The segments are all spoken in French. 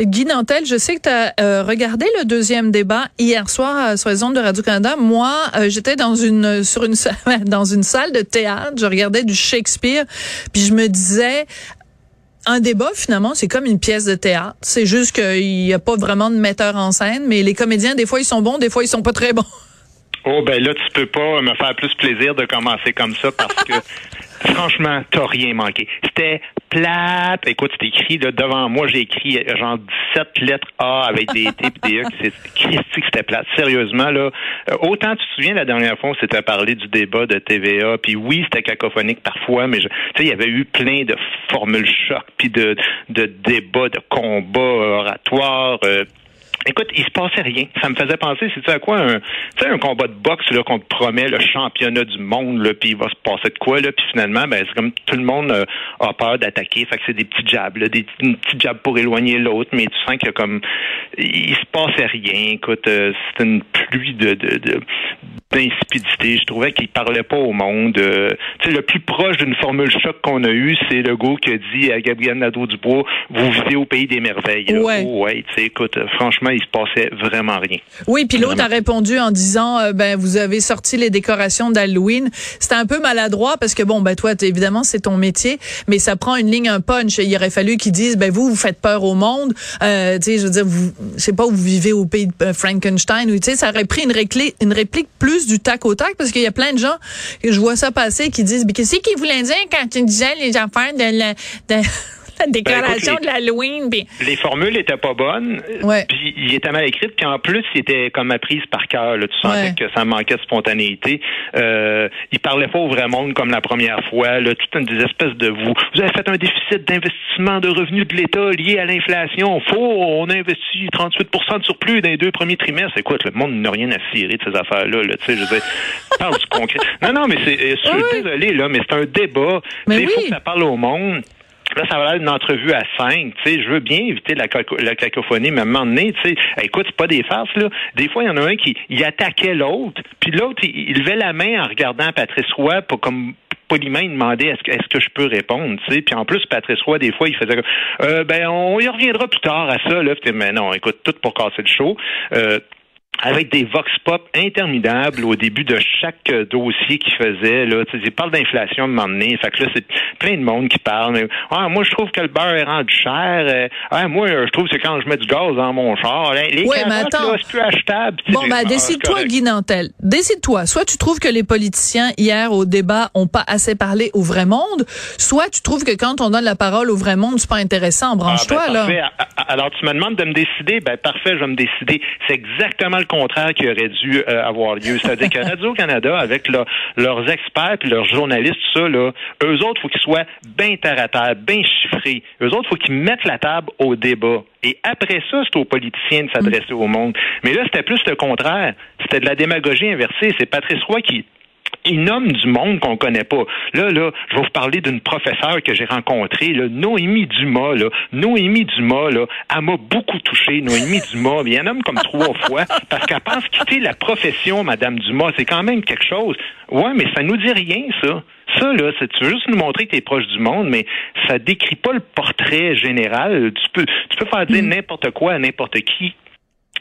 Guy Nantel, je sais que tu as regardé le deuxième débat hier soir euh, sur les ondes de Radio-Canada. Moi, euh, j'étais dans une sur une salle- dans une salle de théâtre, je regardais du Shakespeare, puis je me disais un débat, finalement, c'est comme une pièce de théâtre. C'est juste qu'il n'y a pas vraiment de metteur en scène, mais les comédiens, des fois, ils sont bons, des fois, ils sont pas très bons. Oh ben là tu peux pas me faire plus plaisir de commencer comme ça parce que franchement t'as rien manqué. C'était plate. Écoute, c'est écrit là, devant moi, j'ai écrit euh, genre 17 lettres A avec des T et des E. C'est Christy que c'était plate. Sérieusement là, euh, autant tu te souviens la dernière fois on s'était parlé du débat de TVA, puis oui c'était cacophonique parfois, mais tu sais il y avait eu plein de formules choc puis de de débats, de combats oratoires. euh, Écoute, il se passait rien. Ça me faisait penser, c'est à quoi un, tu sais, un combat de boxe là qu'on te promet le championnat du monde là, puis il va se passer de quoi là, puis finalement, ben c'est comme tout le monde euh, a peur d'attaquer, fait que c'est des petits jabs, là, des petits jabs pour éloigner l'autre, mais tu sens que comme il se passait rien. Écoute, euh, c'était une pluie de, de, de d'insipidité. Je trouvais qu'il parlait pas au monde. Euh, tu sais, le plus proche d'une formule choc qu'on a eu, c'est le gars qui a dit à Gabriel Nadeau-Dubois, vous vivez au pays des merveilles. là. Ouais. Oh, ouais, tu sais, écoute, euh, franchement, il se passait vraiment rien. Oui, puis l'autre a répondu en disant euh, ben vous avez sorti les décorations d'Halloween. C'était un peu maladroit parce que bon ben toi évidemment c'est ton métier, mais ça prend une ligne un punch. Il aurait fallu qu'ils disent ben vous vous faites peur au monde. Euh, tu sais je veux dire vous je sais pas vous vivez au pays de euh, Frankenstein ou tu sais ça aurait pris une réplique une réplique plus du tac au tac parce qu'il y a plein de gens que je vois ça passer qui disent mais qu'est-ce qu'ils voulaient dire quand tu disais les affaires de la, de la décoration Ben, écoute, les- de l'Halloween Les formules étaient pas bonnes, Ouais. puis il était mal écrit, puis en plus, il était comme apprise par cœur. là. Tu sentais Ouais. que ça manquait de spontanéité. Euh, il parlait pas au vrai monde comme la première fois. Là, tout une des espèces de vous. Vous avez fait un déficit d'investissement de revenus de l'État lié à l'inflation. Faux, on a investi 38% de surplus dans les deux premiers trimestres. Écoute, le monde n'a rien à cirer de ces affaires-là. Là, tu sais, je veux dire, parle du concret. Non, non, mais c'est, euh, je suis Oui. désolé, là, mais c'est un débat. Mais Il faut oui. que ça parle au monde. Là, ça va être une entrevue à cinq. Tu sais, je veux bien éviter la, caco- la cacophonie, mais à un moment donné, tu sais, écoute, c'est pas des farces, là. Des fois, il y en a un qui il attaquait l'autre, puis l'autre, il, levait la main en regardant Patrice Roy pour comme poliment il demandait est-ce que, est-ce que je peux répondre, tu sais. Puis en plus, Patrice Roy, des fois, il faisait comme, euh, ben, on y reviendra plus tard à ça, là. Puis mais non, écoute, tout pour casser le show. Euh, avec des vox pop interminables au début de chaque euh, dossier qu'il faisait. Là, il parle d'inflation moment donné. Fait que là, c'est plein de monde qui parle. Mais, ah, moi, je trouve que le beurre est rendu cher. Euh, ah, moi, je trouve que c'est quand je mets du gaz dans mon char. Les les Ouais, mais carottes, attends. là, c'est plus achetable. Bon, ben, ah, c'est décide-toi. Guy Nantel. Décide-toi. Soit tu trouves que les politiciens, hier, au débat, ont pas assez parlé au vrai monde, soit tu trouves que quand on donne la parole au vrai monde, c'est pas intéressant. Ah, Branche-toi, ben, là. A- a- Alors, tu me demandes de me décider? Ben, parfait, je vais me décider. C'est exactement le contraire qui aurait dû euh, avoir lieu. C'est-à-dire que Radio-Canada, avec leur- leurs experts puis leurs journalistes, tout ça, là, eux autres, faut qu'ils soient bien terre à terre, bien chiffrés. Eux autres, faut qu'ils mettent la table au débat. Et après ça, c'est aux politiciens de s'adresser au monde. Mais là, c'était plus le contraire. C'était de la démagogie inversée. C'est Patrice Roy qui il nomme du monde qu'on connaît pas. Là, là, je vais vous parler d'une professeure que j'ai rencontrée, là, Noémie Dumas. Là. Noémie Dumas, là, elle m'a beaucoup touché, Noémie Dumas. Mais elle nomme comme trois fois parce qu'elle pense quitter la profession, Madame Dumas. C'est quand même quelque chose. Ouais, mais ça nous dit rien, ça. Ça, là, c'est, tu veux juste nous montrer que tu es proche du monde, mais ça décrit pas le portrait général. Tu peux, tu peux faire dire n'importe quoi à n'importe qui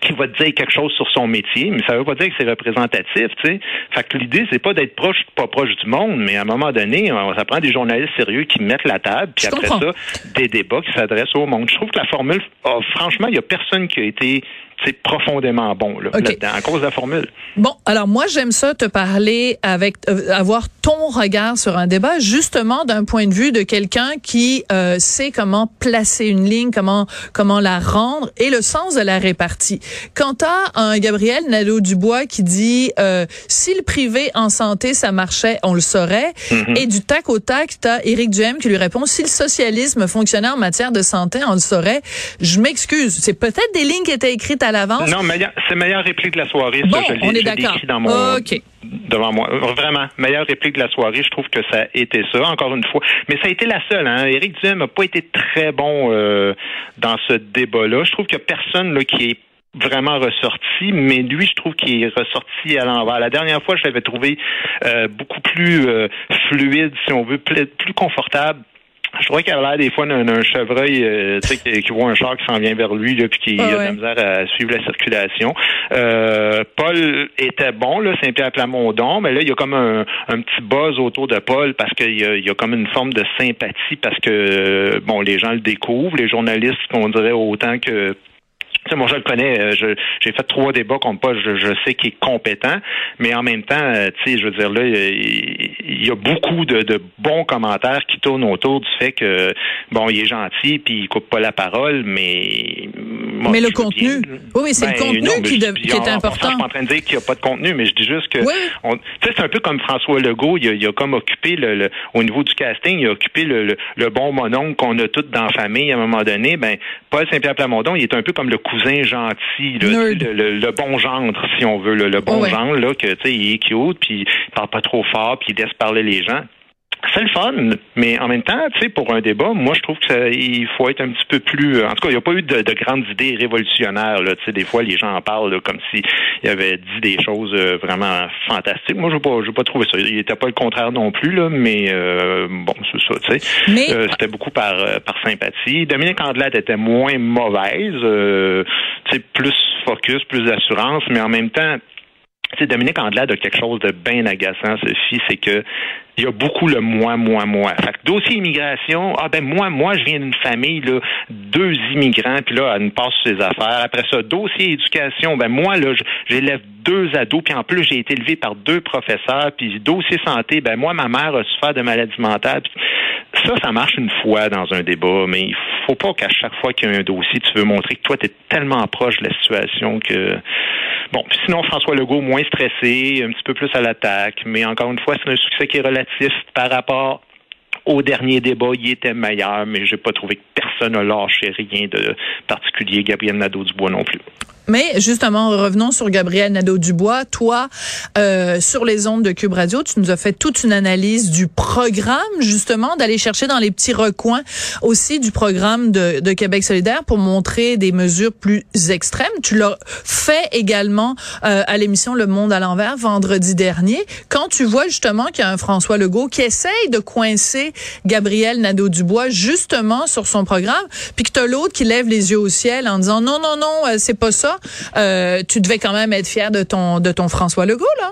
qui va te dire quelque chose sur son métier, mais ça veut pas dire que c'est représentatif, tu sais. Fait que l'idée, c'est pas d'être proche, pas proche du monde, mais à un moment donné, on- ça prend des journalistes sérieux qui mettent la table, puis Je après comprends. ça, des débats qui s'adressent au monde. Je trouve que la formule, ah, franchement, il y a personne qui a été, sais, profondément bon, là, OK. là-dedans, à cause de la formule. Bon, alors moi j'aime ça te parler avec euh, avoir ton regard sur un débat justement d'un point de vue de quelqu'un qui euh, sait comment placer une ligne, comment comment la rendre et le sens de la répartie. Quant à un Gabriel Nadeau-Dubois qui dit euh, si le privé en santé ça marchait, on le saurait et du tac au tac, t'as Éric Duhem qui lui répond si le socialisme fonctionnait en matière de santé, on le saurait. Je m'excuse, c'est peut-être des lignes qui étaient écrites à à l'avance? Non, c'est meilleure réplique de la soirée. Bon, ça, je l'ai- on est d'accord. mon, OK. devant moi. Vraiment, meilleure réplique de la soirée. Je trouve que ça a été ça, encore une fois. Mais ça a été la seule. Hein. Éric Duhem n'a pas été très bon euh, dans ce débat-là. Je trouve qu'il n'y a personne là, qui est vraiment ressorti, mais lui, je trouve qu'il est ressorti à l'envers. La dernière fois, je l'avais trouvé euh, beaucoup plus euh, fluide, si on veut, plus confortable. Je trouvais qu'il avait l'air des fois d'un chevreuil euh, tu sais, qui, qui voit un char qui s'en vient vers lui, là, puis qui Ah a de ouais. la misère à suivre la circulation. Euh, Paul était bon, là, Saint-Pierre Plamondon, mais là, il y a comme un, un petit buzz autour de Paul parce qu'il y a, il y a comme une forme de sympathie parce que euh, bon, les gens le découvrent, les journalistes, qu'on dirait autant que moi, je le connais. euh, J'ai fait trois débats contre Paul. Je, je sais qu'il est compétent, mais en même temps, euh, tu sais, je veux dire là, il y a beaucoup de, de bons commentaires qui tournent autour du fait que bon, il est gentil puis il coupe pas la parole, mais moi, Mais le contenu. bien- Oui, c'est le contenu mais qui de- est en- en important. passant, Je suis pas en train de dire qu'il n'y a pas de contenu, mais je dis juste que Oui. on- tu sais, c'est un peu comme François Legault. Il a, il a comme occupé le, le- au niveau du casting, il a occupé le, le, le bon mononcle qu'on a tous dans la famille à un moment donné. Ben, Paul Saint-Pierre Plamondon, il est un peu comme le cousin gentil, là, le, le- le bon gendre, si on veut, le, le bon Oh, ouais. genre, là, que tu sais, il est cute, puis il parle pas trop fort, puis il laisse parler les gens. C'est le fun, mais en même temps, tu sais, pour un débat, moi, je trouve que ça- il faut être un petit peu plus. En tout cas, il n'y a pas eu de, de grandes idées révolutionnaires. Là, tu sais, des fois, les gens en parlent là, comme si il avait dit des choses euh, vraiment fantastiques. Moi, je n'ai pas, pas trouvé ça. Il n'était pas le contraire non plus, là, mais euh, bon, c'est ça. Tu sais, Mais Euh, c'était beaucoup par euh, par sympathie. Dominique Andelade était moins mauvaise, euh, tu sais, plus focus, plus d'assurance, mais en même temps. Tu sais, Dominique Andelade a quelque chose de bien agaçant, Sophie, c'est que il y a beaucoup le moi, moi, moi. Fait que dossier immigration, ah ben moi, moi, je viens d'une famille, deux immigrants, puis là, elle nous passe ses affaires. Après ça, dossier éducation, ben moi, là, j'élève deux ados, puis en plus, j'ai été élevé par deux professeurs, puis dossier santé, ben moi, ma mère a souffert de maladie mentale. Ça, ça marche une fois dans un débat, mais il faut pas qu'à chaque fois qu'il y a un dossier, tu veux montrer que toi, tu es tellement proche de la situation que... Bon, sinon, François Legault, moins stressé, un petit peu plus à l'attaque, mais encore une fois, c'est un succès qui est relatif par rapport au dernier débat, il était meilleur, mais j'ai pas trouvé que personne n'a lâché rien de particulier. Gabriel Nadeau-Dubois non plus. Mais justement, revenons sur Gabriel Nadeau-Dubois. Toi, euh, sur les ondes de Cube Radio, tu nous as fait toute une analyse du programme, justement, d'aller chercher dans les petits recoins aussi du programme de, de Québec solidaire pour montrer des mesures plus extrêmes. Tu l'as fait également euh, à l'émission Le Monde à l'envers vendredi dernier. Quand tu vois justement qu'il y a un François Legault qui essaye de coincer Gabriel Nadeau-Dubois justement sur son programme, puis que t'as l'autre qui lève les yeux au ciel en disant non, non, non, euh, c'est pas ça. Euh, tu devais quand même être fier de ton de ton François Legault là.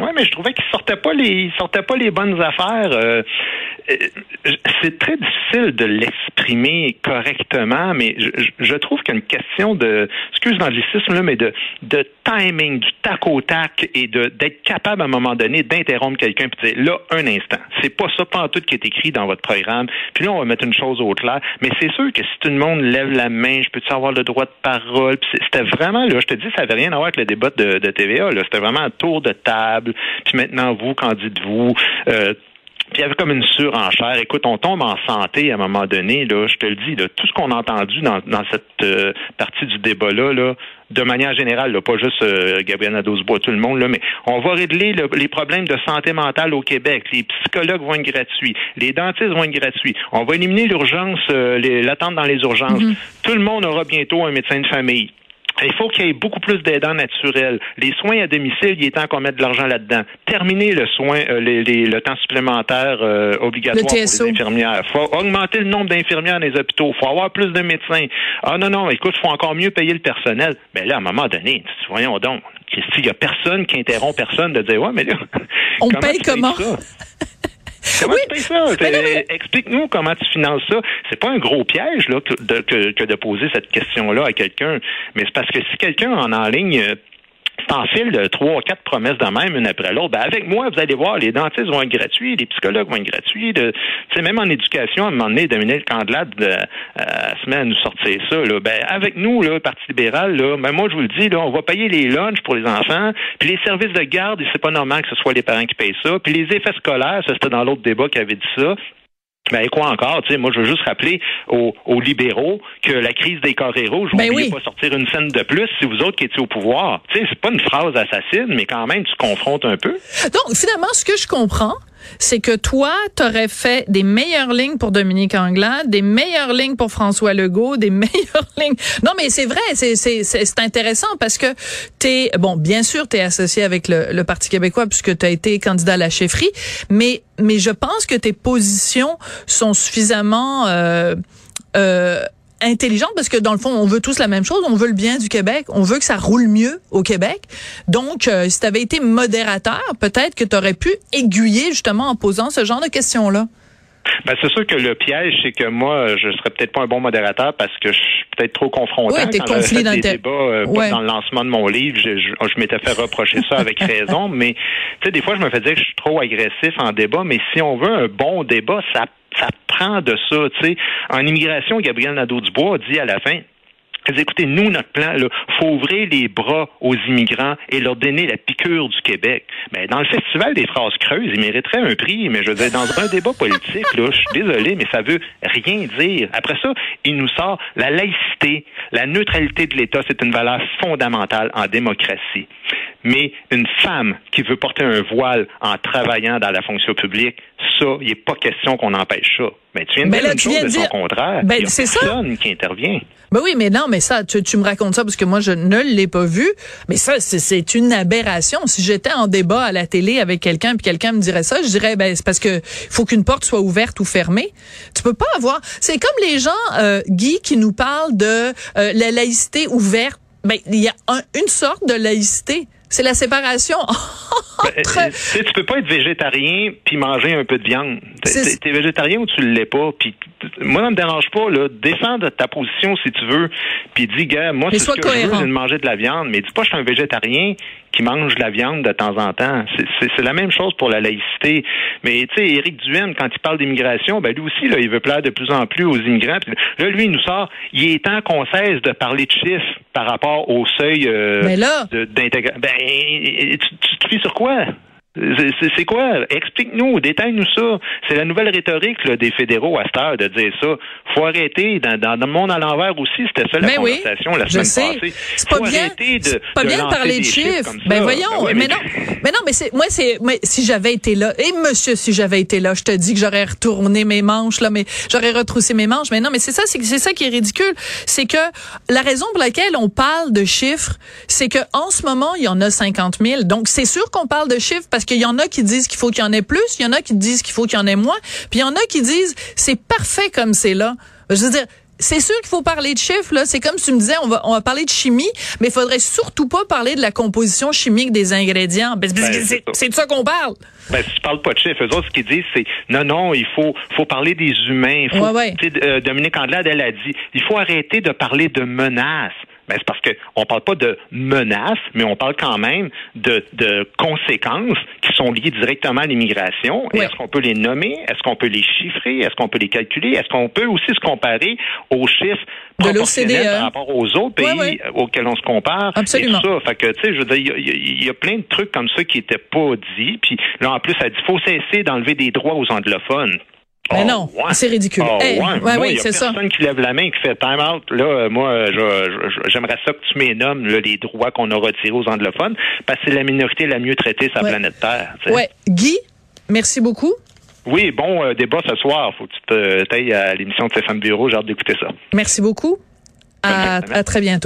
Oui, mais je trouvais qu'il sortait pas les sortait pas les bonnes affaires. Euh, c'est très difficile de l'exprimer correctement, mais je, je- trouve qu'il y a une question de, excuse l'anglicisme là, mais de, de timing, du tac au tac et de d'être capable à un moment donné d'interrompre quelqu'un puis de dire là un instant, c'est pas ça pas en tout qui est écrit dans votre programme. Puis là on va mettre une chose au clair, mais c'est sûr que si tout le monde lève la main, je peux avoir le droit de parole? C'était vraiment là, je te dis, ça avait rien à voir avec le débat de, de TVA. Là, c'était vraiment un tour de table. Puis maintenant vous, qu'en dites-vous? Euh, puis il y avait comme une surenchère. Écoute, on tombe en santé à un moment donné, là, je te le dis, là, tout ce qu'on a entendu dans, dans cette euh, partie du débat-là, là, de manière générale, là, pas juste euh, Gabriel Nadeau-Dubois, tout le monde, là, mais on va régler le- les problèmes de santé mentale au Québec. Les psychologues vont être gratuits. Les dentistes vont être gratuits. On va éliminer l'urgence, euh, l'attente dans les urgences. Tout le monde aura bientôt un médecin de famille. Il faut qu'il y ait beaucoup plus d'aidants naturels. Les soins à domicile, il est temps qu'on mette de l'argent là-dedans. Terminer le soin, euh, les- les- le temps supplémentaire euh, obligatoire Le pour les infirmières. faut augmenter le nombre d'infirmières dans les hôpitaux. faut avoir plus de médecins. Ah non, non, écoute, faut encore mieux payer le personnel. Mais là, à un moment donné, voyons donc, il n'y a personne qui interrompt personne de dire, ouais, mais là, On comment paye comment? Comment Oui, tu payes ça? mais non, mais- Explique-nous comment tu finances ça. C'est pas un gros piège là, que, de, que, que de poser cette question-là à quelqu'un, mais c'est parce que si quelqu'un en en ligne euh, t'enfile de trois, quatre promesses de même, une après l'autre, ben avec moi, vous allez voir, les dentistes vont être gratuits, les psychologues vont être gratuits. De, même en éducation, à un moment donné, Dominique Candelade euh, euh, se met à nous sortir ça. Là. Ben, avec nous, là, Parti libéral, là, ben, moi, je vous le dis, là, on va payer les lunchs pour les enfants, puis les services de garde, c'est pas normal que ce soit les parents qui payent ça, puis les effets scolaires, ça c'était dans l'autre débat qui avait dit ça, Ben quoi encore, tu sais, moi je veux juste rappeler aux, aux libéraux que la crise des carrés rouges, Ben n'oubliez oui. pas sortir une scène de plus si vous autres qui étiez au pouvoir. Tu sais, c'est pas une phrase assassine, mais quand même tu confrontes un peu. Donc, finalement, ce que je comprends, c'est que toi, t'aurais fait des meilleures lignes pour Dominique Anglade, des meilleures lignes pour François Legault, des meilleures lignes. Non, mais c'est vrai, c'est c'est c'est intéressant parce que t'es bon, bien sûr, t'es associé avec le, le Parti québécois puisque t'as été candidat à la chefferie, mais mais je pense que tes positions sont suffisamment euh, euh, intelligente parce que dans le fond, on veut tous la même chose. On veut le bien du Québec. On veut que ça roule mieux au Québec. Donc, euh, si tu avais été modérateur, peut-être que tu aurais pu aiguiller justement en posant ce genre de questions-là. Ben, c'est sûr que le piège, c'est que moi, je serais peut-être pas un bon modérateur parce que je suis peut-être trop confrontant. Oui, t'es conflit d'intérêt. débats euh, Ouais. dans le lancement de mon livre, je, je, je m'étais fait reprocher ça avec raison. Mais tu sais, des fois, je me fais dire que je suis trop agressif en débat. Mais si on veut un bon débat, ça ça prend de ça. Tu sais, en immigration, Gabriel Nadeau-Dubois a dit à la fin. Écoutez, nous, notre plan, il faut ouvrir les bras aux immigrants et leur donner la piqûre du Québec. Mais dans le festival des phrases creuses, ils mériteraient un prix. Mais je veux dire, dans un débat politique, là, je suis désolé, mais ça veut rien dire. Après ça, il nous sort la laïcité, la neutralité de l'État, c'est une valeur fondamentale en démocratie. Mais une femme qui veut porter un voile en travaillant dans la fonction publique, ça, il n'est pas question qu'on empêche ça. Mais tu viens de Ben dire là, tu chose viens de de son dire- contraire. Ben, c'est ça. qui intervient. Ben oui, mais non, mais ça, tu, tu me racontes ça parce que moi, je ne l'ai pas vu. Mais ça, c'est- c'est une aberration. Si j'étais en débat à la télé avec quelqu'un puis quelqu'un me dirait ça, je dirais, ben, c'est parce que faut qu'une porte soit ouverte ou fermée. Tu peux pas avoir. C'est comme les gens, euh, Guy, qui nous parlent de euh, la laïcité ouverte. Ben, il y a un- une sorte de laïcité. C'est la séparation Ben, euh, tu peux pas être végétarien puis manger un peu de viande. T'es- t'es végétarien ou tu l'es pas. Puis moi, ça me dérange pas. Là, défends de ta position si tu veux. Puis dis, gars, moi, c'est ce que je veux, cohérent. c'est de manger de la viande. Mais dis pas, je suis un végétarien qui mange de la viande de temps en temps. C'est- la même chose pour la laïcité. Mais tu sais, Éric Duhaime, quand il parle d'immigration, ben lui aussi, là, il veut plaire de plus en plus aux immigrants. Puis là, lui, il nous sort. Il est temps qu'on cesse de parler de chiffres par rapport au seuil euh, d'intégration. Ben, tu, tu fies sur quoi? C'est- quoi? Explique-nous, détaille-nous ça. C'est la nouvelle rhétorique là, des fédéraux à cette heure de dire ça. faut arrêter. Dans, dans, le monde à l'envers aussi, c'était ça la oui, conversation la je semaine sais. passée. C'est pas bien. de, C'est pas de bien de lancer parler de chiffres. comme Ben ça. voyons, Ben oui, mais non, mais non, mais c'est moi c'est si j'avais été là et monsieur si j'avais été là, je te dis que j'aurais retourné mes manches là, mais j'aurais retroussé mes manches. Mais non, mais c'est ça, c'est c'est ça qui est ridicule, c'est que la raison pour laquelle on parle de chiffres, c'est que en ce moment il y en a 50 000. Donc c'est sûr qu'on parle de chiffres parce qu'il y en a qui disent qu'il faut qu'il y en ait plus, il y en a qui disent qu'il faut qu'il y en ait moins, puis il y en a qui disent c'est parfait comme c'est là. Je veux dire c'est sûr qu'il faut parler de chiffres là. C'est comme si tu me disais on va on va parler de chimie, mais il faudrait surtout pas parler de la composition chimique des ingrédients. Ben, Ben, c'est- de ça qu'on parle. Ben, si tu parles pas de chiffres, eux autres, ce qu'ils disent, c'est non, non, il faut, faut parler des humains. Il faut, Ouais, ouais. euh, Dominique Andelade, elle a dit, il faut arrêter de parler de menaces. Ben, c'est parce que on parle pas de menaces, mais on parle quand même de, de conséquences qui sont liées directement à l'immigration. Est-ce qu'on peut les nommer? Est-ce qu'on peut les chiffrer? Est-ce qu'on peut les calculer? Est-ce qu'on peut aussi se comparer aux chiffres De proportionnels l'OCDE. par rapport aux autres pays auxquels on se compare? Absolument. Et tout ça. Fait que, tu sais, je veux dire, il y a- y, plein de trucs comme ça qui étaient pas dits. Puis là, en plus, elle dit, faut cesser d'enlever des droits aux anglophones. Mais Oh, non, ouais. c'est ridicule. Oh, Hey, ouais. ouais, oui, il y a c'est ça. personne qui lève la main et qui fait time out. Là, euh, moi, euh, j'aimerais ça que tu m'énommes les droits qu'on a retirés aux anglophones parce que c'est la minorité la mieux traitée sur la planète Terre. tu sais. Ouais, Guy, merci beaucoup. Oui, bon euh, débat ce soir. Faut que tu te tailles à l'émission de Stéphane Bureau. J'ai hâte d'écouter ça. Merci beaucoup. À, à très bientôt.